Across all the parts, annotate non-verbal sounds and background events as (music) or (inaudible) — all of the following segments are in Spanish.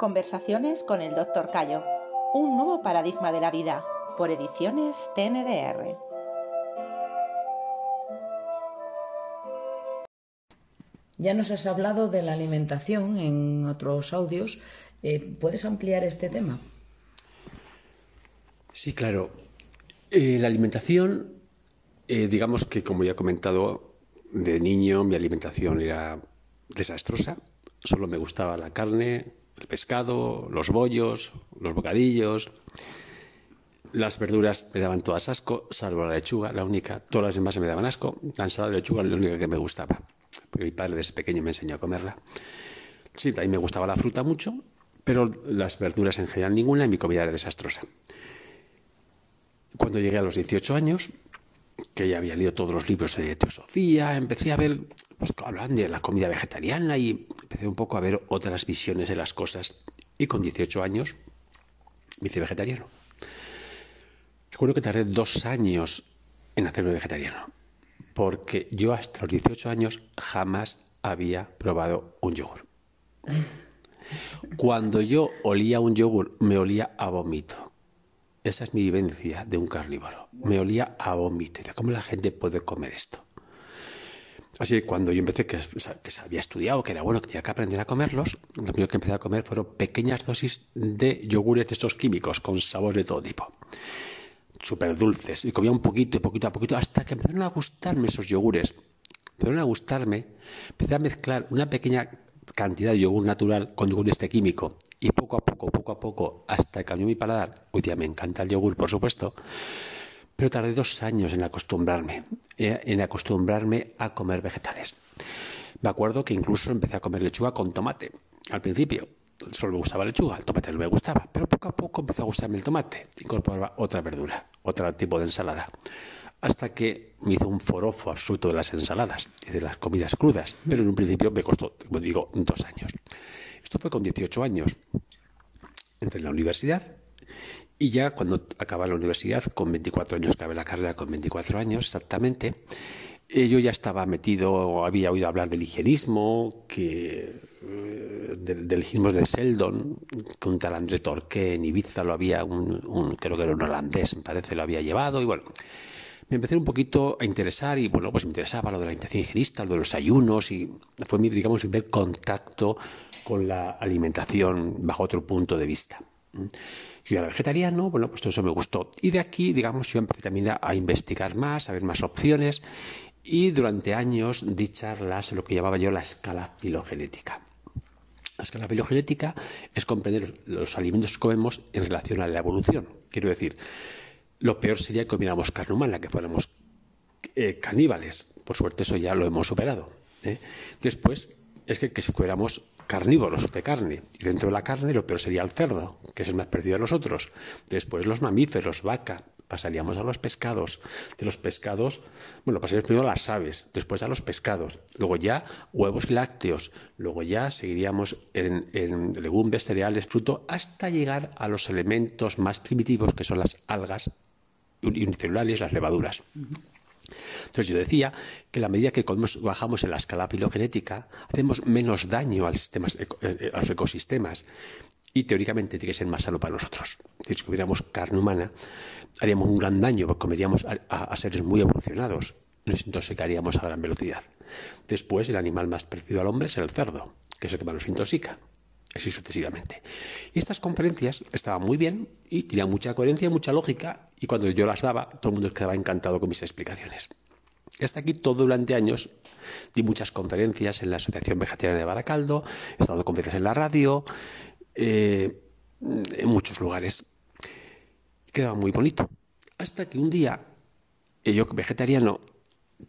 Conversaciones con el Dr. Cayo. Un nuevo paradigma de la vida. Por ediciones TNDR. Ya nos has hablado de la alimentación en otros audios. Eh, ¿Puedes ampliar este tema? Sí, claro. Eh, la alimentación, eh, digamos que como ya he comentado, de niño mi alimentación era desastrosa. Solo me gustaba la carne, el pescado, los bollos, los bocadillos. Las verduras me daban todas asco, salvo la lechuga, la única. Todas las demás me daban asco. La ensalada de lechuga la única que me gustaba. Porque mi padre desde pequeño me enseñó a comerla. Sí, también me gustaba la fruta mucho, pero las verduras en general ninguna y mi comida era desastrosa. Cuando llegué a los 18 años, que ya había leído todos los libros de teosofía, empecé a ver, pues hablan de la comida vegetariana y empecé un poco a ver otras visiones de las cosas. Y con 18 años me hice vegetariano. Recuerdo que tardé dos años en hacerme vegetariano, porque yo hasta los 18 años jamás había probado un yogur. Cuando yo olía un yogur, me olía a vómito. Esa es mi vivencia de un carnívoro. Me olía a vómito. ¿Cómo la gente puede comer esto? Así que cuando yo empecé, que, que había estudiado, que era bueno, que tenía que aprender a comerlos, lo primero que empecé a comer fueron pequeñas dosis de yogures de estos químicos con sabor de todo tipo. Súper dulces. Y comía un poquito y poquito a poquito hasta que empezaron a gustarme esos yogures. Empezaron a gustarme. Empecé a mezclar una pequeña cantidad de yogur natural con yogur este químico. Y poco a poco, poco a poco, hasta que cambió mi paladar. Hoy día me encanta el yogur, por supuesto. Pero tardé dos años en acostumbrarme, eh, en acostumbrarme a comer vegetales. Me acuerdo que incluso empecé a comer lechuga con tomate. Al principio solo me gustaba lechuga, el tomate no me gustaba, pero poco a poco empezó a gustarme el tomate. Incorporaba otra verdura, otro tipo de ensalada. Hasta que me hizo un forofo absoluto de las ensaladas y de las comidas crudas. Pero en un principio me costó, como digo, dos años. Esto fue con 18 años. Entré en la universidad y ya cuando acabé la universidad, con 24 años, acabé la carrera con 24 años exactamente, eh, yo ya estaba metido, había oído hablar del higienismo, que, eh, del, del, higienismo de Seldon, que un tal André Torqué en Ibiza lo había, un, un, creo que era un holandés, me parece, lo había llevado, y bueno, me empecé un poquito a interesar y bueno, pues me interesaba lo de la alimentación higienista, lo de los ayunos y fue mi, digamos, primer contacto con la alimentación bajo otro punto de vista. Yo era vegetariano, bueno, pues todo eso me gustó. Y de aquí, digamos, yo empecé también a, investigar más, a ver más opciones y durante años di charlas en lo que llamaba yo la escala filogenética. La escala filogenética es comprender los, los alimentos que comemos en relación a la evolución. Quiero decir, lo peor sería que comiéramos carne humana, que fuéramos eh, caníbales. Por suerte eso ya lo hemos superado. ¿eh? Después es que, que si fuéramos carnívoros de carne. Y dentro de la carne lo peor sería el cerdo, que es el más perdido de nosotros. Después los mamíferos, vaca. Pasaríamos a los pescados. De los pescados, bueno, pasaríamos primero a las aves, después a los pescados. Luego ya huevos y lácteos. Luego ya seguiríamos en, en legumbres, cereales, fruto, hasta llegar a los elementos más primitivos, que son las algas unicelulares, las levaduras. Entonces yo decía que la medida que bajamos en la escala filogenética, hacemos menos daño al sistemas, a los ecosistemas y teóricamente tiene que ser más sano para nosotros. Si comiéramos carne humana, haríamos un gran daño porque comeríamos a, seres muy evolucionados nos intoxicaríamos a gran velocidad. Después, el animal más parecido al hombre es el cerdo, que es el que más nos intoxica así sucesivamente. Y estas conferencias estaban muy bien y tenían mucha coherencia mucha lógica, y cuando yo las daba, todo el mundo quedaba encantado con mis explicaciones. Hasta aquí, todo durante años, di muchas conferencias en la Asociación Vegetariana de Baracaldo, he estado conferencias en la radio, eh, en muchos lugares. Quedaba muy bonito. Hasta que un día, yo vegetariano,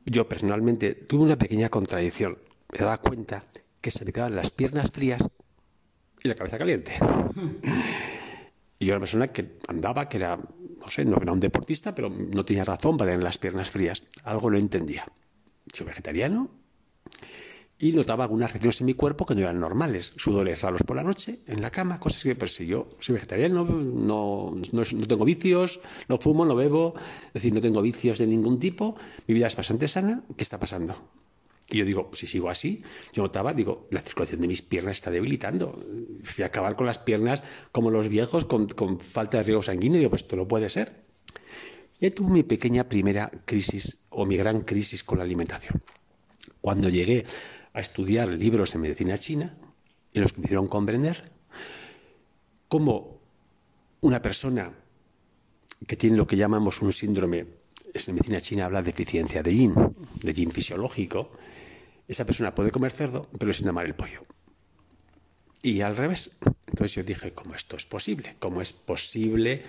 yo personalmente tuve una pequeña contradicción. Me daba cuenta que se me quedaban las piernas frías y la cabeza caliente. Y yo era una persona que andaba, que era, no sé, no era un deportista, pero no tenía razón para tener las piernas frías. Algo no entendía. Soy vegetariano y notaba algunas reacciones en mi cuerpo que no eran normales. Sudores raros por la noche, en la cama, cosas que, pues si yo soy vegetariano, no, no, no tengo vicios, no fumo, no bebo, es decir, no tengo vicios de ningún tipo, mi vida es bastante sana, ¿qué está pasando? Y yo digo, si sigo así, yo notaba, digo, la circulación de mis piernas está debilitando. Y acabar con las piernas como los viejos con, falta de riego sanguíneo. Digo, pues esto no puede ser. Y tuve mi pequeña primera crisis o mi gran crisis con la alimentación. Cuando llegué a estudiar libros de medicina china, en los que me hicieron comprender cómo una persona que tiene lo que llamamos un síndrome, en medicina china habla de deficiencia de yin, de yin fisiológico, esa persona puede comer cerdo, pero sin amar el pollo. Y al revés. Entonces yo dije, ¿cómo esto es posible? ¿Cómo es posible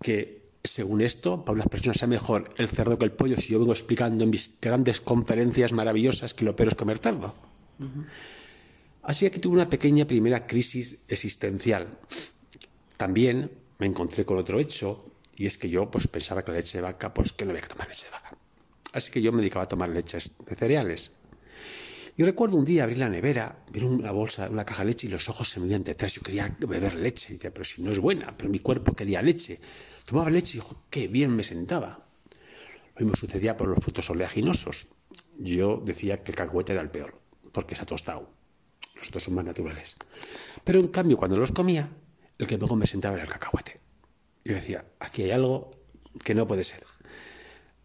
que, según esto, para unas personas sea mejor el cerdo que el pollo si yo vengo explicando en mis grandes conferencias maravillosas que lo peor es comer cerdo? Así que tuve una pequeña primera crisis existencial. También me encontré con otro hecho, y es que yo pues, pensaba que la leche de vaca, pues que no había que tomar leche de vaca. Así que yo me dedicaba a tomar leches de cereales. Y recuerdo un día abrir la nevera, ver una bolsa, una caja de leche y los ojos se me iban detrás. Yo quería beber leche. Decía, pero si no es buena, pero mi cuerpo quería leche. Tomaba leche y qué bien me sentaba. Lo mismo sucedía por los frutos oleaginosos. Yo decía que el cacahuete era el peor, porque se tostado. Los otros son más naturales. Pero en cambio, cuando los comía, el que luego me sentaba era el cacahuete. Yo decía, aquí hay algo que no puede ser.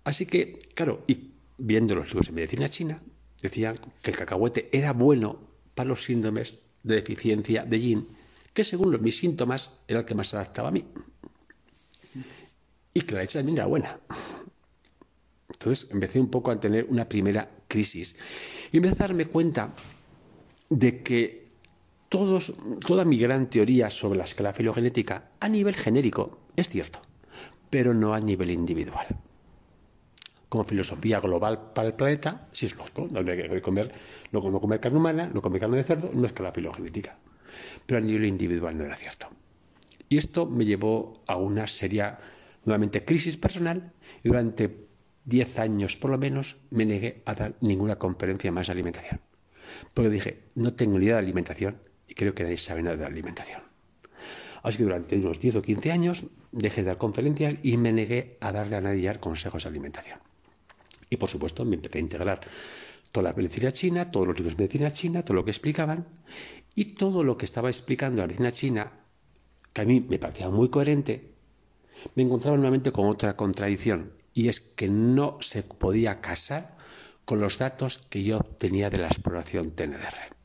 Así que, claro, y viendo los libros de medicina china, decían que el cacahuete era bueno para los síndromes de deficiencia de yin, que según mis síntomas era el que más adaptaba a mí. Y que la leche también era buena. Entonces empecé un poco a tener una primera crisis y empecé a darme cuenta de que todos, toda mi gran teoría sobre la escala filogenética a nivel genérico es cierto, pero no a nivel individual. Como filosofía global para el planeta, sí es lógico, no hay que comer, no, comer carne humana, no comer carne de cerdo, no es que la filogenética. Pero a nivel individual no era cierto. Y esto me llevó a una seria, nuevamente, crisis personal y durante 10 años por lo menos me negué a dar ninguna conferencia más de alimentación. Porque dije, no tengo ni idea de alimentación y creo que nadie sabe nada de alimentación. Así que durante unos 10 o 15 años dejé de dar conferencias y me negué a darle a nadie consejos de alimentación. Y por supuesto me empecé a integrar toda la medicina china, todos los libros de medicina china, todo lo que explicaban y todo lo que estaba explicando la medicina china, que a mí me parecía muy coherente, me encontraba nuevamente con otra contradicción y es que no se podía casar con los datos que yo obtenía de la exploración TNDR.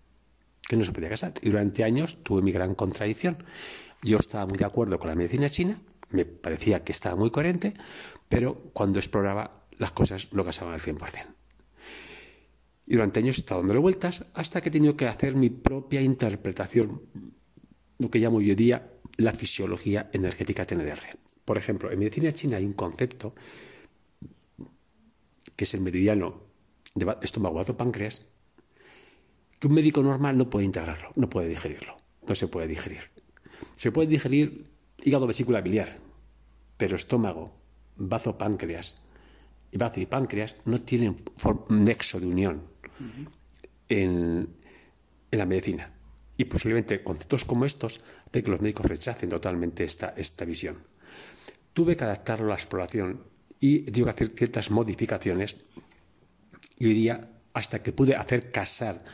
Que no se podía casar. Y durante años tuve mi gran contradicción. Yo estaba muy de acuerdo con la medicina china, me parecía que estaba muy coherente, pero cuando exploraba las cosas no casaban al 100%. Y durante años he estado dándole vueltas hasta que he tenido que hacer mi propia interpretación, lo que llamo hoy día la fisiología energética TNDR. Por ejemplo, en medicina china hay un concepto que es el meridiano de estómago páncreas, que un médico normal no puede integrarlo, no puede digerirlo, no se puede digerir. Se puede digerir hígado vesícula biliar, pero estómago, bazo páncreas, bazo y páncreas no tienen un nexo de unión en, la medicina. Y posiblemente conceptos como estos hacen que los médicos rechacen totalmente esta, esta visión. Tuve que adaptarlo a la exploración y tengo que hacer ciertas modificaciones y hoy día, hasta que pude hacer casar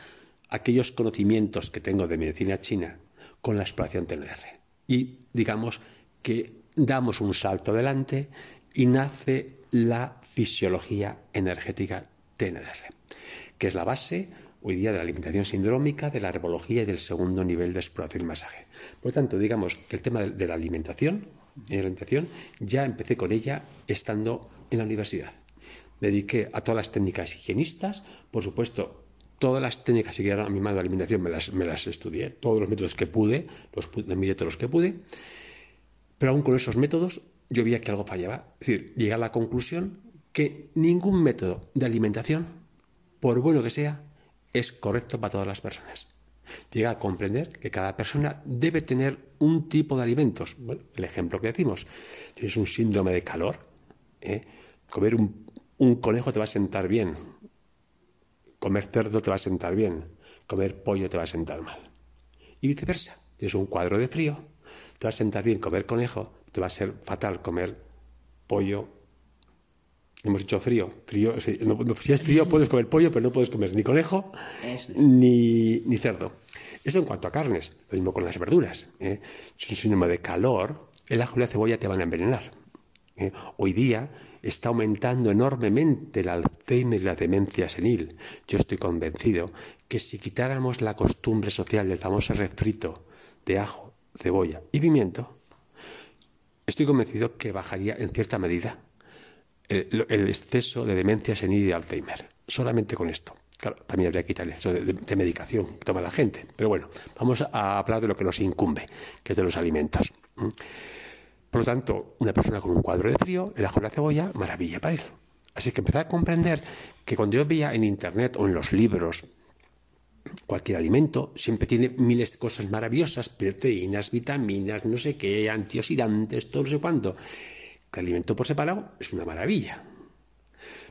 aquellos conocimientos que tengo de medicina china con la exploración TNR. Y digamos que damos un salto adelante y nace la fisiología energética TNR, que es la base hoy día de la alimentación sindrómica, de la herbología y del segundo nivel de exploración y masaje. Por lo tanto, digamos que el tema de la alimentación, alimentación ya empecé con ella estando en la universidad. Me dediqué a todas las técnicas higienistas, por supuesto, todas las técnicas que quedaron a mi mano de alimentación me las, estudié, todos los métodos que pude, los miré todos los que pude, pero aún con esos métodos yo veía que algo fallaba. Es decir, llegué a la conclusión que ningún método de alimentación, por bueno que sea, es correcto para todas las personas. Llega a comprender que cada persona debe tener un tipo de alimentos. el ejemplo que decimos, tienes un síndrome de calor, ¿eh? comer un, un conejo te va a sentar bien, comer cerdo te va a sentar bien, comer pollo te va a sentar mal. Y viceversa, tienes un cuadro de frío, te va a sentar bien comer conejo, te va a ser fatal comer pollo. Hemos dicho frío. frío si, es frío (laughs) puedes comer pollo, pero no puedes comer ni conejo ni, ni cerdo. Eso en cuanto a carnes, lo mismo con las verduras. ¿eh? Es un síndrome de calor, el ajo y la cebolla te van a envenenar. ¿eh? Hoy día está aumentando enormemente el Alzheimer y la demencia senil. Yo estoy convencido que si quitáramos la costumbre social del famoso refrito de ajo, cebolla y pimiento, estoy convencido que bajaría en cierta medida el, exceso de demencia senil y de Alzheimer. Solamente con esto. Claro, también habría que quitar eso de, medicación que toma la gente. Pero bueno, vamos a hablar de lo que nos incumbe, que es de los alimentos. Por lo tanto, una persona con un cuadro de frío, el ajo y la cebolla, maravilla para él. Así que empezar a comprender que cuando yo veía en internet o en los libros cualquier alimento, siempre tiene miles de cosas maravillosas, proteínas, vitaminas, no sé qué, antioxidantes, todo no sé cuánto. El alimento por separado es una maravilla.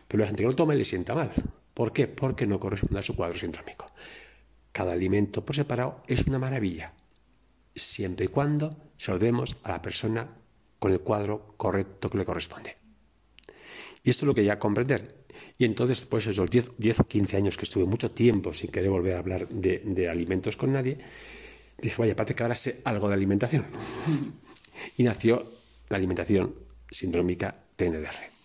Pero la gente que lo toma le sienta mal. ¿Por qué? Porque no corresponde a su cuadro sindrómico. Cada alimento por separado es una maravilla, siempre y cuando se lo demos a la persona con el cuadro correcto que le corresponde. Y esto es lo que ya comprender. Y entonces, de esos 10, o 15 años que estuve mucho tiempo sin querer volver a hablar de, alimentos con nadie, dije, vaya, parece que ahora sé algo de alimentación. (laughs) Y nació la alimentación sindrómica TNDR.